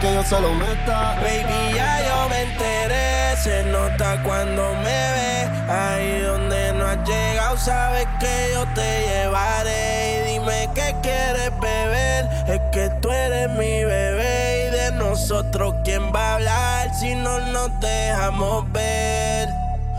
que yo se lo meta. Baby, ya yo me enteré. Se nota cuando me ve. Ahí donde no has llegado, sabes que yo te llevaré. Y dime qué quieres beber. Es que tú eres mi bebé. Y de nosotros, ¿quién va a hablar si no nos dejamos ver?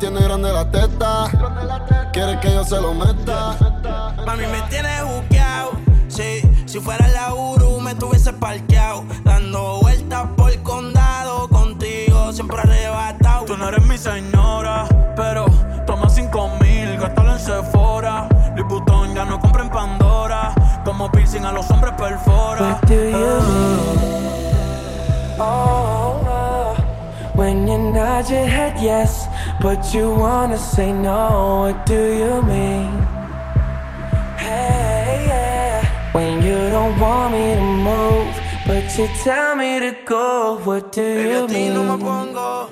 Tiene grande la teta. Quiere que yo se lo meta. Mami, me tienes buqueado. Sí, si fuera la Uru me tuviese parqueado. Dando vueltas por el condado. Contigo siempre arrebatado. Tú no eres mi señora, pero toma cinco mil, gástalo en Sephora. Louis ya no compra en Pandora. Como piercing a los hombres perfora. What do you mean? Oh, when you nod your head yes, but you wanna say no. What do you mean? Hey, yeah. When you don't want me to move, but you tell me to go. What do Baby, you a ti mean? no me pongo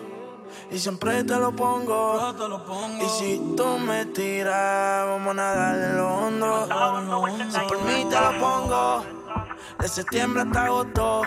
y siempre te lo pongo. Y si tú me tiras, vamos a nadar en lo hondo. Si por mí te lo pongo, de septiembre hasta agosto.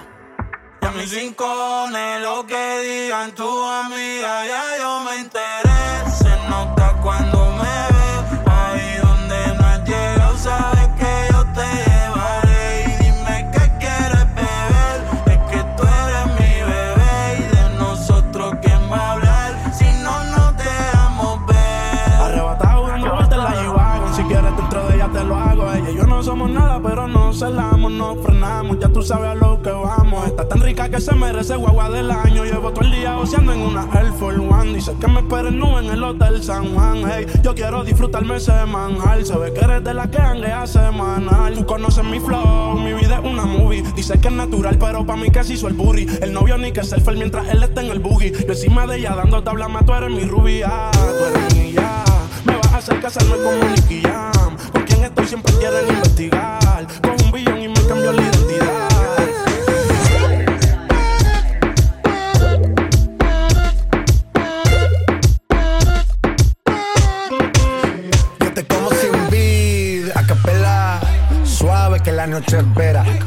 A mis rincones, lo que digan tu amiga, ya yo me enteré. Se nota cuando me ve, ahí donde no has llegado, sabes que yo te llevaré. Y dime qué quieres beber, es que tú eres mi bebé. Y de nosotros, ¿quién va a hablar si no nos dejamos ver? Arrebatado dando vueltas la G-Wagon Si quieres dentro de ella te lo hago Ella y yo no somos nada pero nos celamos Nos frenamos, ya tú sabes a lo que vamos. Está tan rica que se merece guagua del año. Llevo todo el día goceando en una Air Force One. Dice que me esperen nube en el Hotel San Juan. Hey, yo quiero disfrutarme ese manjar. Se ve que eres de la que hanguea semanal. Tú conoces mi flow, mi vida es una movie. Dice que es natural pero pa' mí que se hizo el burry El novio ni que selfie mientras él está en el buggy Yo encima de ella dando tabla más tú eres mi rubia. Tú eres mi ya me vas a hacer casarme con un Nicky Jam. Con quien estoy siempre quieren investigar.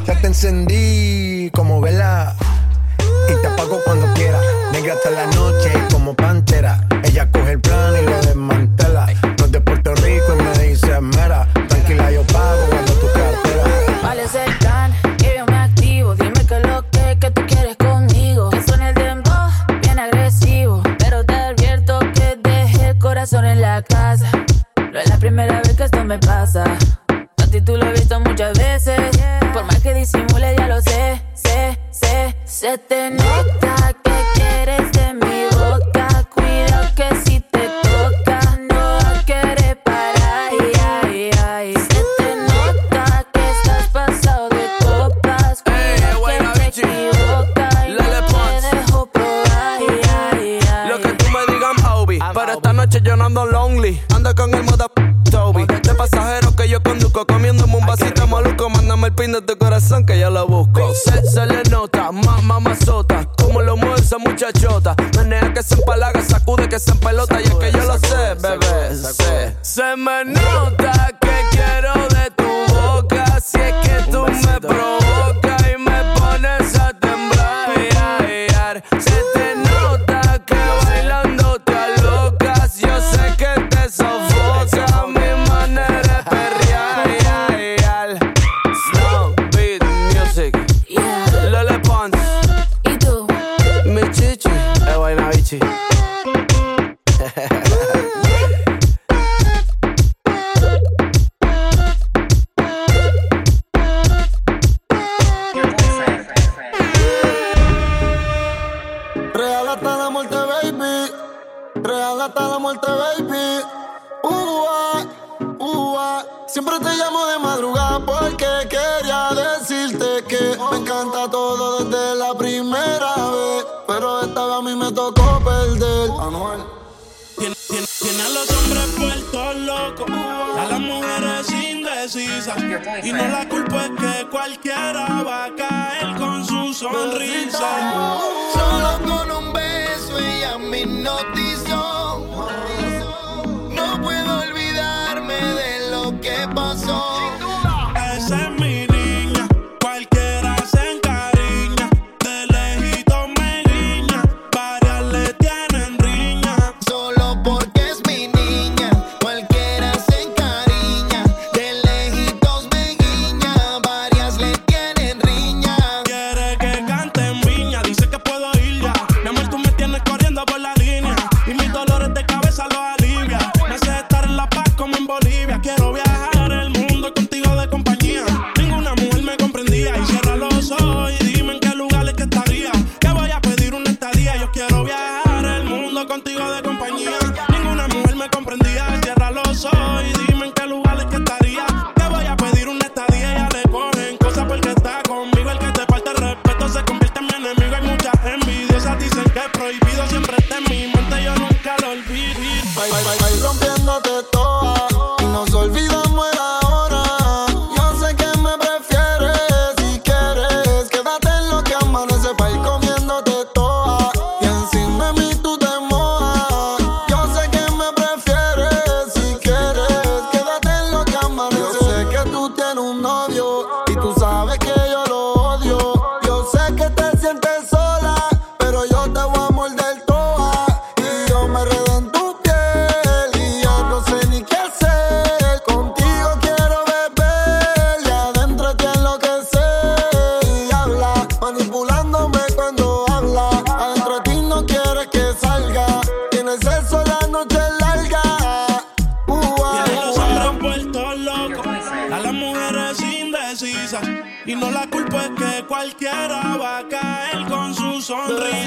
Ya te encendí como vela. Y te apago cuando quiera. Negra hasta la noche como pantera. Ella coge el plan y lo desmantela.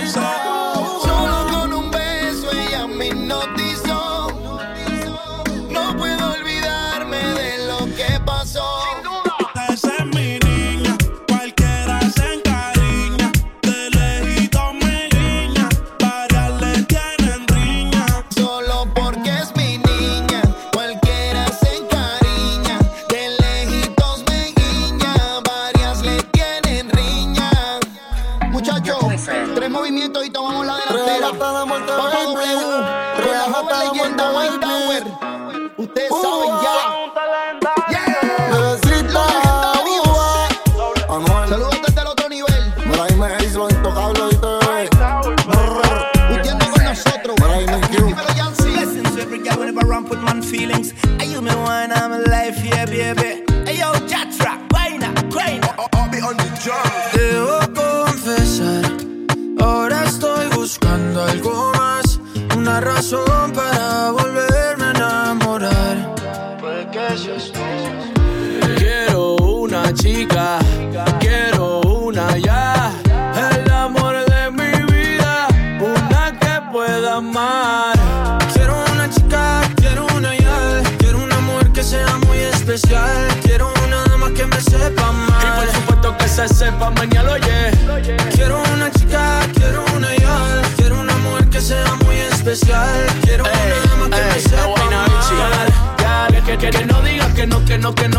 So.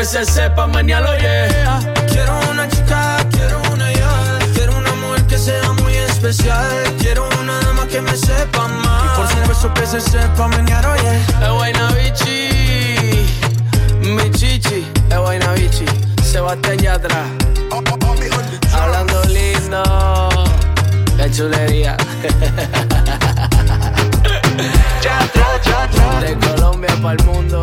que se sepa, mañana yeah. Quiero una chica, quiero una ya. Quiero una mujer que sea muy especial. Quiero una dama que me sepa mal. Y por supuesto que se sepa, mañana oye. Es Guayna Bichi, mi chichi, es Guayna Bichi, Sebastián Yatra. Hablando lindo, qué chulería. De Colombia para el mundo.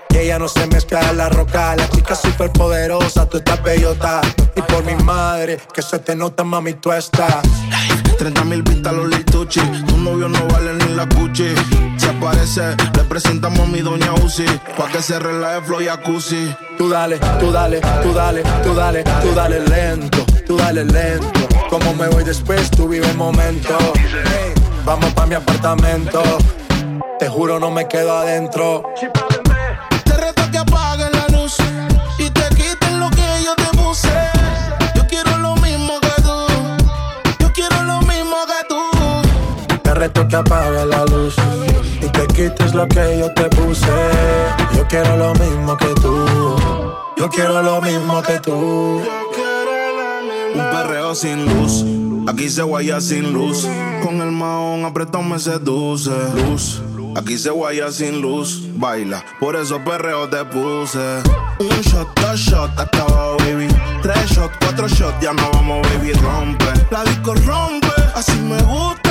Ella no se mezcla en la roca. La chica súper poderosa, tú estás bellota. Y por mi madre, que se te nota, mami, tú estás. 30 mil vistas los lituchi. Tu novio no vale ni la cuchi. Si aparece, le presentamos a mi doña Uzi. Pa' que se relaje flow y jacuzzi. Tú dale, tú dale, tú dale, tú dale, tú dale lento, tú dale lento. Como me voy después, tú vive el momento. Hey, vamos pa' mi apartamento. Te juro, no me quedo adentro. Que apague la luz y te quites lo que yo te puse. Yo quiero lo mismo que tú. Yo quiero lo mismo que tú. Un perreo sin luz, aquí se guaya sin luz. Con el maón apretón me seduce. Luz, aquí se guaya sin luz. Baila, por eso perreo te puse. Un shot, dos shots, hasta baby. Tres shots, cuatro shots, ya no vamos, baby, rompe. La disco rompe, así me gusta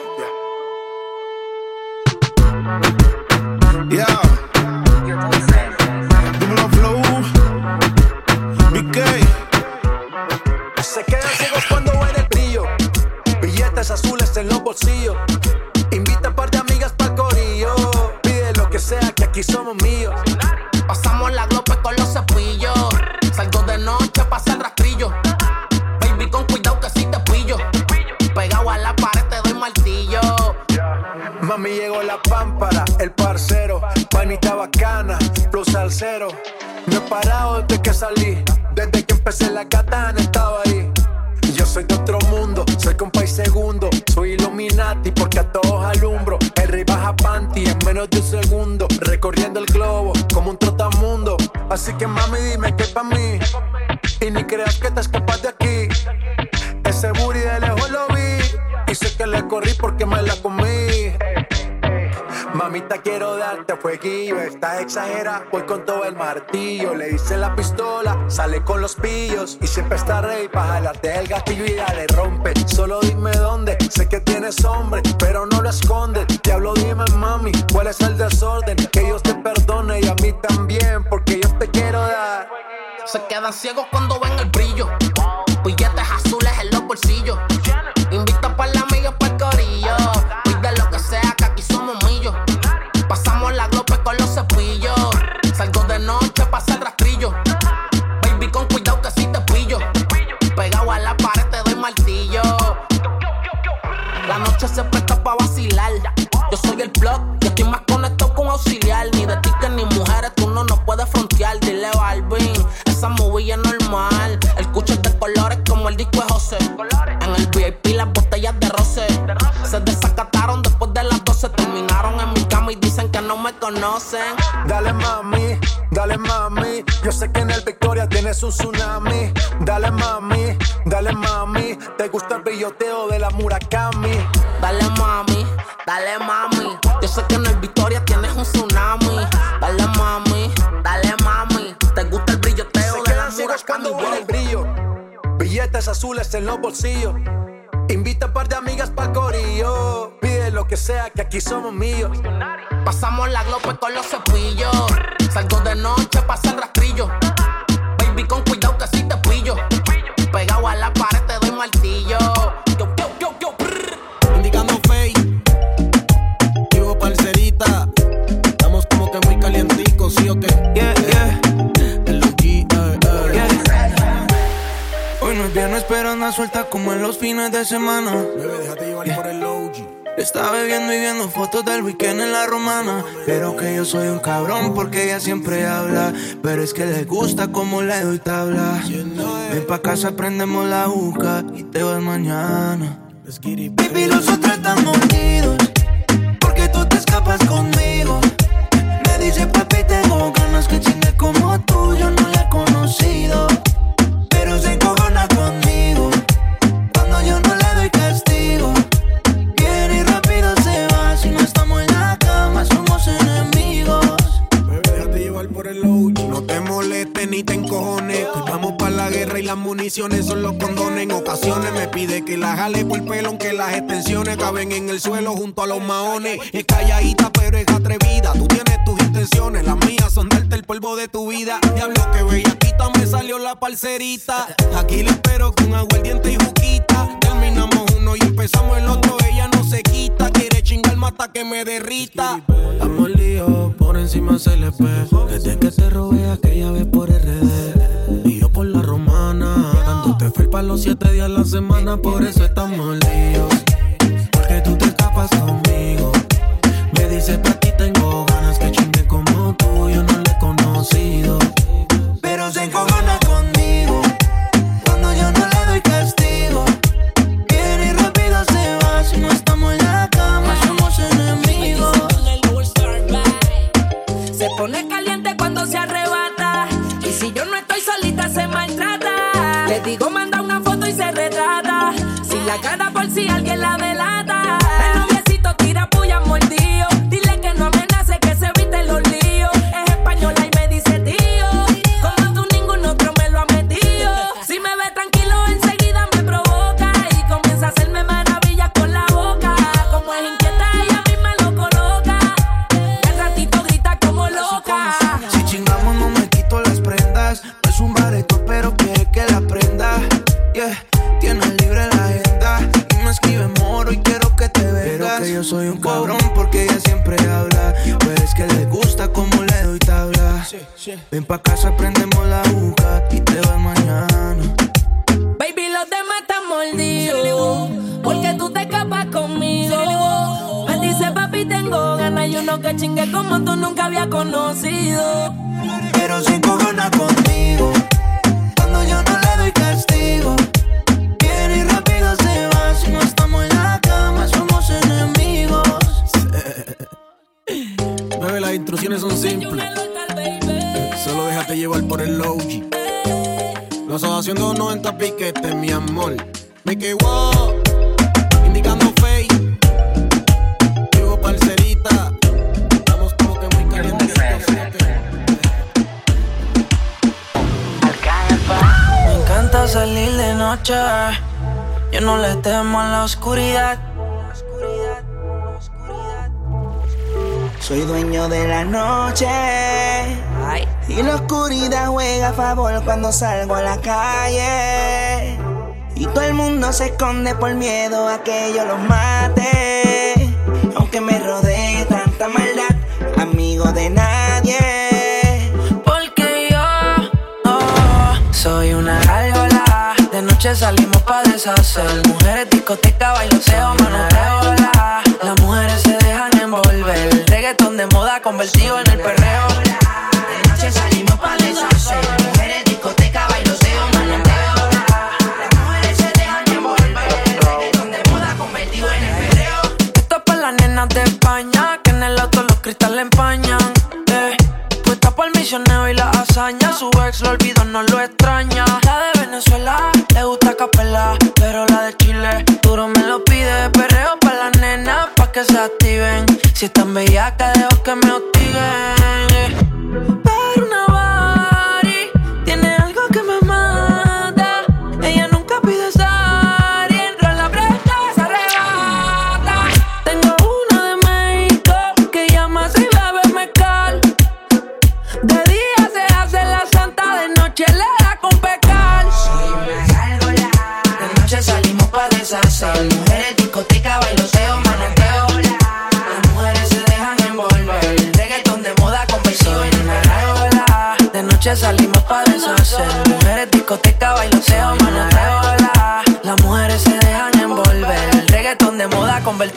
Invita a par de amigas para corillo. Pide lo que sea, que aquí somos míos. Pasamos la glope con los cepillos. Salgo de noche, pasa el rastrillo. Baby, con cuidado que si te pillo. Pegado a la pared te doy martillo. Mami llegó la pámpara, el parcero, panita bacana, plus al cero. No he parado desde que salí, desde que empecé la katana estaba ahí. Yo soy de otro mundo, soy compa y segundo, soy Porque a todos alumbro. El rey baja panty en menos de un segundo, recorriendo el globo como un trotamundo. Así que mami dime que pa' mí, y ni creas que te escapas de aquí. Ese booty de lejos lo vi, y sé que le corrí porque me la comí. Mamita, quiero darte fueguillo. Estás exagera, voy con todo el martillo. Le hice la pistola, sale con los pillos. Y siempre está rey para jalarte el gatillo y ya le rompe. Solo dime dónde, sé que tienes hombre, pero no lo escondes. Te hablo, dime mami, cuál es el desorden. Que Dios te perdone y a mí también, porque yo te quiero dar. Se quedan ciegos cuando ven el brillo. Billetes azules en los bolsillos. Conocen. Dale mami, dale mami. Yo sé que en el Victoria tienes un tsunami. Dale mami, dale mami. Te gusta el brilloteo de la Murakami. Dale mami, dale mami. Yo sé que en el Victoria tienes un tsunami. Dale mami, dale mami. Te gusta el brilloteo Se de la quedan ciegos cuando el brillo. Billetes azules en los bolsillos. Invita a par de amigas para corillo. Pide lo que sea, que aquí somos míos. Pasamos la glope con los cepillos. Salgo de noche, pasa el rastrillo. Baby, con cuidado anda suelta como en los fines de semana. Bebé, déjate llevar por el OG. Está bebiendo y viendo fotos del weekend en la romana. Pero que yo soy un cabrón porque ella siempre habla. Pero es que le gusta como le doy tabla. Ven pa' casa, prendemos la juca y te vas mañana. Baby, nosotros estamos unidos porque tú te escapas conmigo. Me dice papi, tengo ganas que chingue como tú. Yo no la he conocido, las municiones son los condones. En ocasiones me pide que la jale por el pelo, aunque las extensiones caben en el suelo junto a los maones. Es calladita, pero es atrevida. Tú tienes tus intenciones, las mías son darte el polvo de tu vida. Diablo que bellaquita me salió la parcerita. Aquí le espero con aguardiente y juquita. Terminamos uno y empezamos el otro. Ella no se quita, quiere chingar hasta que me derrita. Estamos líos, por encima se le espejo. Desde que te robé aquella vez por RD. Dándote felpa los siete días a la semana, por eso estamos líos. Porque tú te escapas conmigo. Me dice pa' ti tengo ganas que chingue como tú, yo no le he conocido. Pero se encojona conmigo cuando yo no le doy castigo. Viene y rápido se va. Si no estamos en la cama, somos enemigos. Se pone caliente cuando se arrebata. Y si yo no estoy solita, se maltrata. Le digo, manda una foto y se retrata. Sin la cara por si alguien la delata. Pa' casa, prendemos salgo a la calle. Y todo el mundo se esconde por miedo a que yo los mate. Aunque me rodee tanta maldad, amigo de nadie. Porque yo oh, soy una gárgola. De noche salimos pa' deshacer. Mujeres, discoteca, bailoteo, manoteo. la. Las mujeres se dejan envolver. Reggaetón de moda convertido en el perreo. Si están bellacas, dejo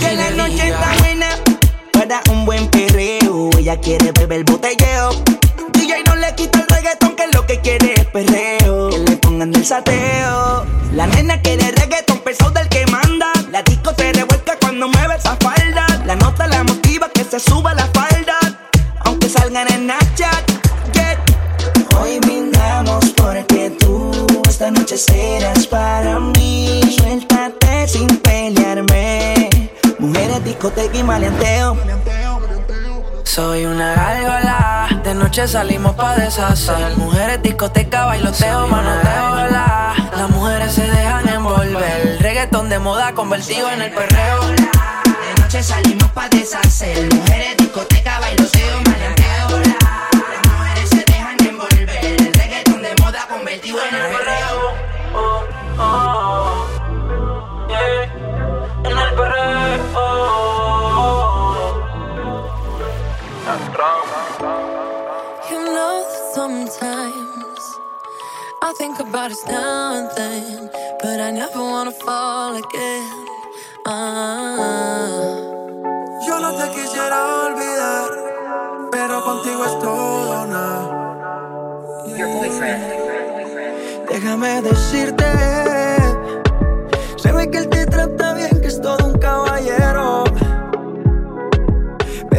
Que la noche está buena para un buen perreo. Ella quiere beber botelleo. DJ no le quita el reggaetón, que lo que quiere es perreo. Que le pongan el sateo. La nena quiere reggaetón pesado del que manda. La disco se revuelca cuando mueve esa falda. La nota la motiva que se suba la falda. Aunque salgan en Snapchat. Yeah. Hoy brindamos porque tú esta noche serás para mí. Suéltate sin. Discoteca y maleanteo. Soy una gárgola, de noche salimos pa' deshacer Mujeres, discoteca, bailoteo, manoteo la. Las mujeres se dejan envolver Reggaetón de moda convertido en el perreo De noche salimos pa' deshacer. Mujeres, discoteca, bailoteo, maleanteo. Las mujeres se dejan envolver. El reggaetón de moda convertido en el perreo. You know that sometimes I think about us now and then, but I never wanna fall again. Ah. Yo no te quisiera olvidar, pero contigo es todo nada. Your boyfriend. Déjame decirte, se ve que él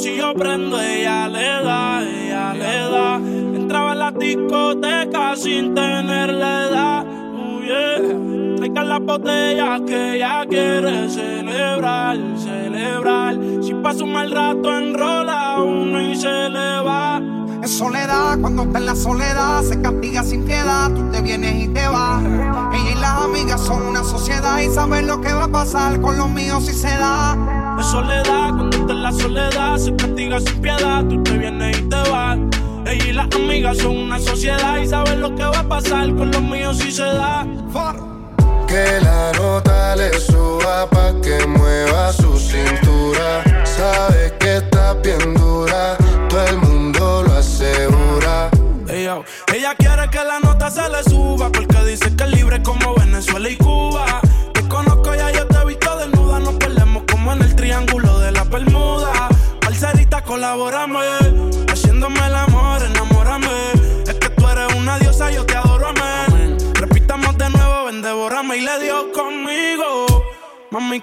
si yo prendo, ella le da, ella le da. Entraba en la discoteca sin tener la edad. Uh, yeah. Traigan las botellas que ella quiere celebrar, celebrar. Si pasa un mal rato, enrola uno y se le va. Es soledad, cuando está en la soledad, se castiga sin piedad, tú te vienes y te vas. Ella y las amigas son una sociedad y saben lo que va a pasar con los míos si se da. Es soledad, en la soledad, se castiga sin piedad, tú te vienes y te vas. Ella y las amigas son una sociedad y saben lo que va a pasar con los míos si se da. Que la nota le suba pa' que mueva su cintura. Sabe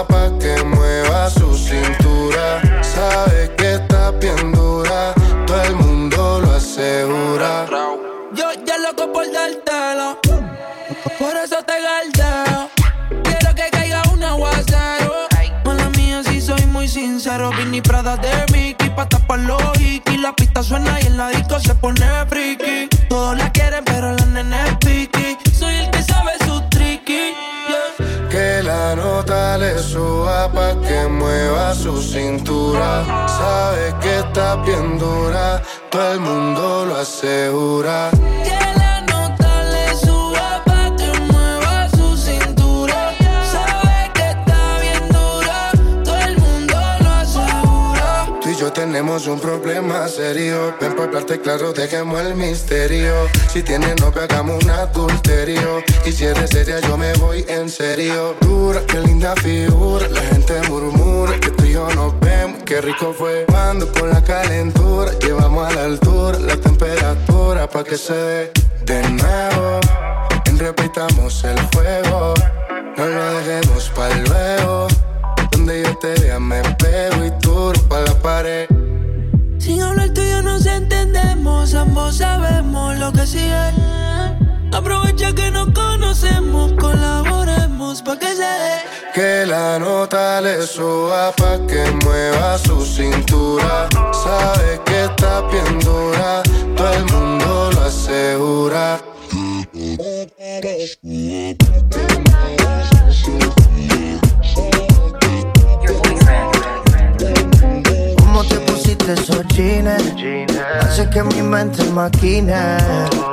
Pa' que mueva su cintura. Sabe que está bien dura, todo el mundo lo asegura. Yo ya loco por dártelo. Por eso te galdeo. Quiero que caiga un aguacero. Mala mía, si soy muy sincero. Vini Prada de Mickey pa' tapar los hikis. La pista suena y en la disco se pone friki. Todos la quieren, pero la nena suba pa' que mueva su cintura. Sabe que está bien dura, todo el mundo lo asegura. Yo tenemos un problema serio. Ven por hablarte claro, dejemos el misterio. Si tienes novia, hagamos un adulterio. Y si eres seria, yo me voy en serio. Dura, qué linda figura. La gente murmura que tú y yo nos vemos. Qué rico fue cuando con la calentura llevamos a la altura la temperatura pa' que se dé de nuevo. Repitamos el fuego. No lo dejemos para luego. Donde yo te vea me pego pa' la pared. Sin hablar tú y yo nos entendemos, ambos sabemos lo que sigue. Aprovecha que nos conocemos, colaboremos pa' que se dé. Que la nota le suba pa' que mueva su cintura. Sabe que está bien dura, todo el mundo lo asegura. Jeans? Hace que mi mente maquine.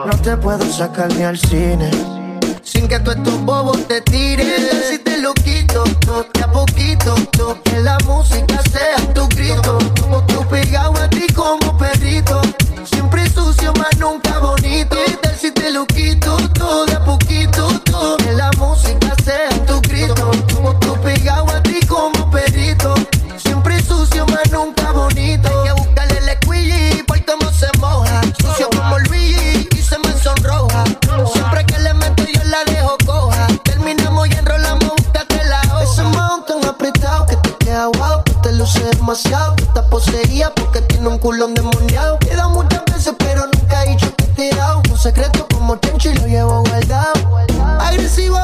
No te puedo sacar ni al cine. Sin que tú estos bobos te tiren. Si te lo quito, to, de a poquito, to, que la música sea tu grito. Como tú pegado a ti como perrito. Siempre sucio, más nunca bonito. ¿Qué tal si te lo quito, todo de a poquito, un culo endemoniado. Queda muchas veces, pero nunca he dicho que he tirado. Un secreto como chencho y lo llevo guardado. Agresivo.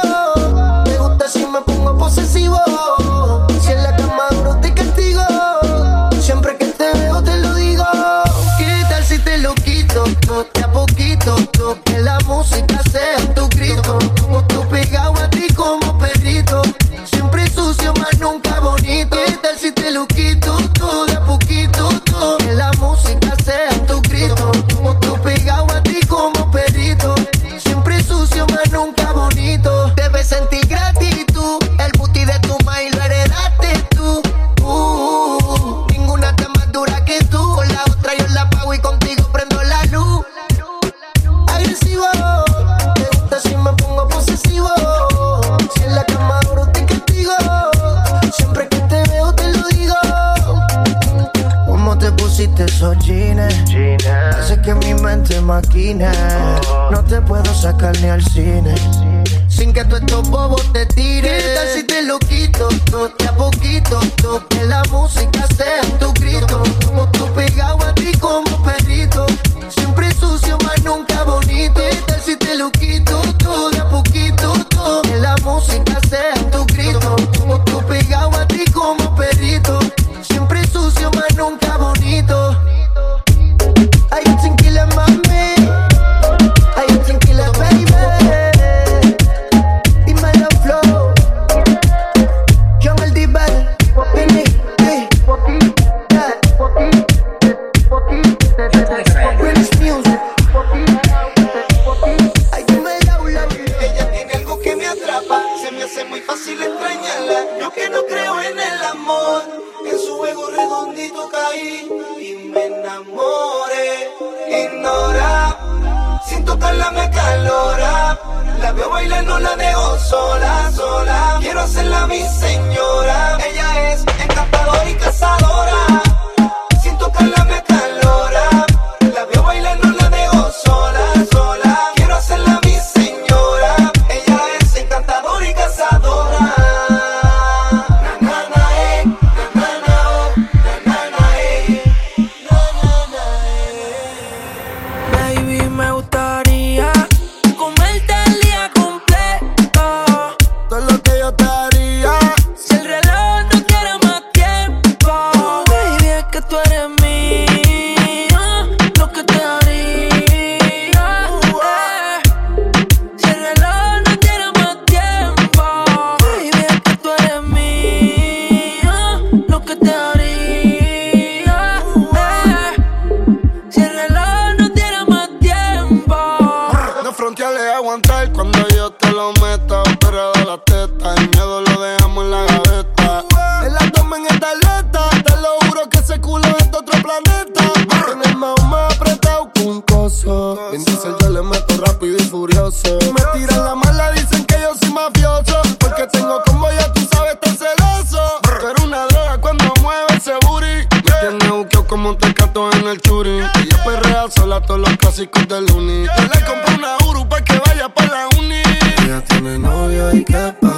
aguantar cuando yo te lo meta. Perra de la teta, el miedo lo dejamos en la gaveta. El abdomen en esta aleta, te lo juro que ese culo es de otro planeta. Tiene el más más apretado un coso. En yo le meto rápido y furioso. Me tiran la mala, dicen que yo soy mafioso. Porque tengo como ya tú sabes, tan celoso. Pero una droga cuando mueve ese booty. Me tiene buqueo como un tecato en el churi. Y yo perrea sola todos los clásicos del uni. Yo le compro una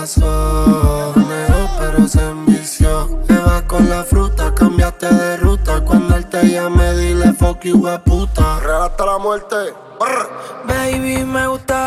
pasó. Pero se envició. Te vas con la fruta, cambiaste de ruta. Cuando él te llame, dile fuck you, a puta. Regalaste la muerte. Baby, me gusta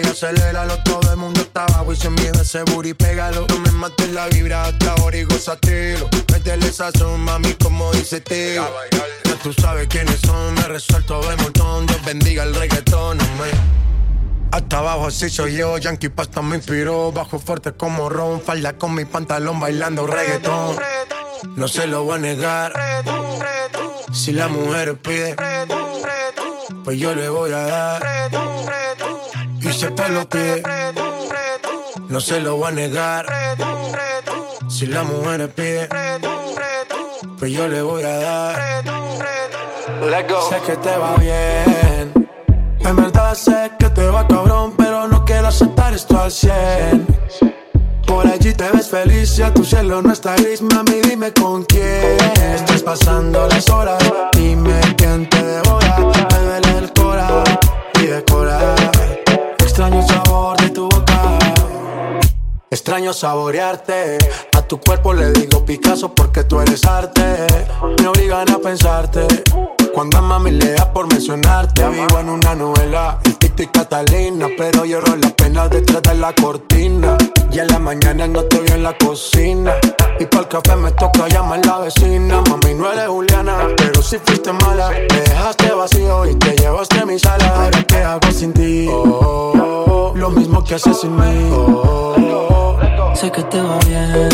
y aceléralo. Todo el mundo está abajo y sin miedo ese booty, pégalo. No me mates la vibra hasta ahora y gozatelo. Métele esa son, mami, como dice tío. Ya tú sabes quiénes son, me resuelto de montón. Dios bendiga el reggaetón, hombre. Hasta abajo así soy yo, Yankee Pasta me inspiró Bajo fuerte como Ron, falda con mi pantalón bailando reggaetón No se lo voy a negar Si la mujer pide Pues yo le voy a dar si el pelo pide No se lo voy a negar. Si la mujer pide Pues yo le voy a dar. Sé que te va bien. En verdad sé que te va cabrón, pero no quiero aceptar esto al 100. Por allí te ves feliz y a tu cielo no está gris, mami, dime con quién estás pasando las horas. Dime quién te devora, me duele el cora y decora. Extraño el sabor de tu boca. Extraño saborearte. A tu cuerpo le digo Picasso porque tú eres arte. Me obligan a pensarte. Cuando a mami le da por mencionarte, vivo en una novela, el Tito y Catalina, pero lloro las penas detrás de la cortina. Y en la mañana no estoy en la cocina. Y para el café me toca llamar la vecina. Mami, no eres Juliana, pero si fuiste mala. Me dejaste vacío y te llevaste a mi sala. Ahora, ¿qué hago sin ti? Oh, lo mismo que haces sin mí. Oh, Sé que te va bien.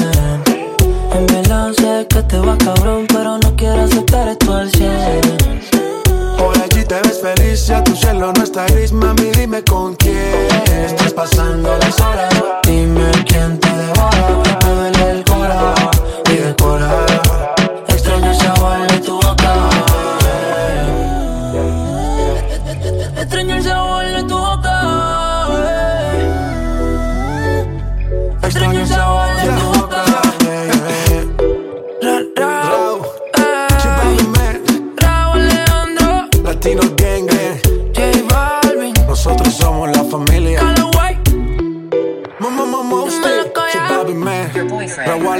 En verdad sé que te va cabrón, pero no quiero aceptar esto al 100. Por allí te ves feliz y a tu cielo no está gris, mami, dime con quién estás pasando las horas. Dime quién te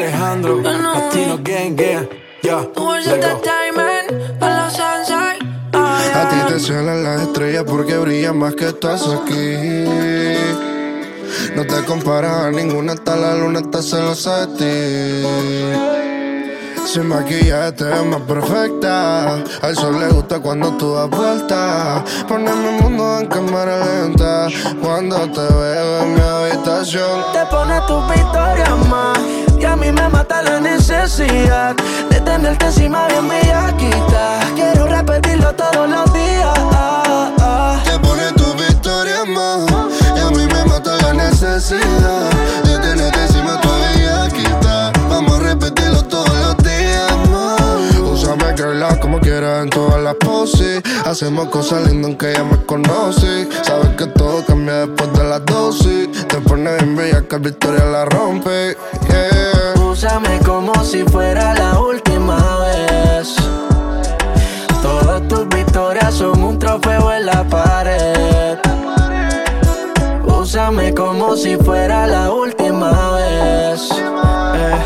Alejandro. Latino Gang Gang. Entertainment, a la sunshine. A ti te cielan las estrellas porque brillan más que estás aquí. No te comparas a ninguna, hasta la luna está celosa de ti. Sin maquillaje te ves más perfecta. Al sol le gusta cuando tú das vuelta. Poneme el mundo en cámara lenta. Cuando te veo en mi habitación. Te pones tus victorias más. Y a mí me mata la necesidad de tenerte encima bien bellaquita. Quiero Hacemos cosas lindas aunque ya me conoces Sabes que todo cambia después de las dosis Te pones bien bella que Victoria la rompe Yeah Úsame como si fuera la última vez. Todas tus victorias son un trofeo en la pared. Úsame como si fuera la última vez. Eh,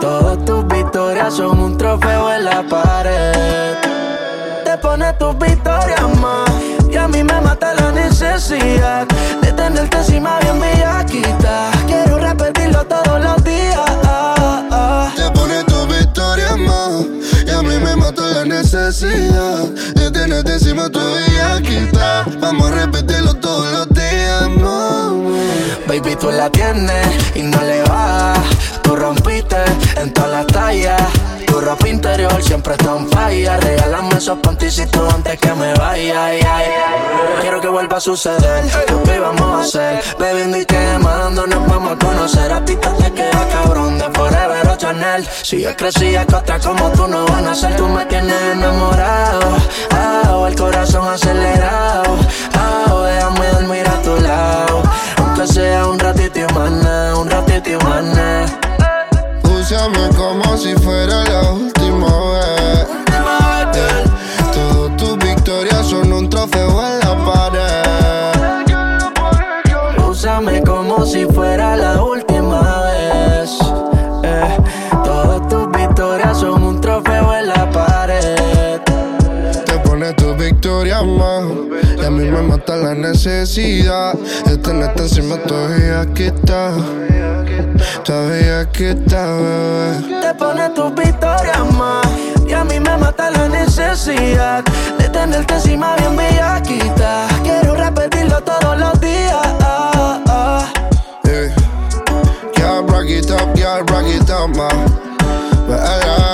todas tus victorias son un trofeo en la pared. Tus victorias más. Y a mí me mata la necesidad de tenerte encima bien bellaquita. Quiero repetirlo todos los días. ah, ah. Te pones tu victoria más Y a mí me mata la necesidad De tenerte encima tu quita Vamos a repetirlo todos los días, mami Baby, tú la tienes y no le vas. Tú rompiste en todas las tallas. Tu ropa interior siempre está en falla. Regálame esos panticitos antes que me vaya. ay, ay. Quiero que vuelva a suceder. Lo que vamos a hacer, bebiendo y quemando, nos vamos a conocer. A ti te queda cabrón de Forever o Chanel. Si yo crecía que otra como tú no van a ser, tú me tienes enamorado. La necesidad de tenerte encima todavía que está. Todavía que está, bebé. Te pones tus victorias más. Y a mí me mata la necesidad de tenerte encima bien bellaquita. Quiero repetirlo todos los días. ah, ah. Yeah. Girl, rock it up, girl, rock it up, ma. But, uh,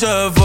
de noche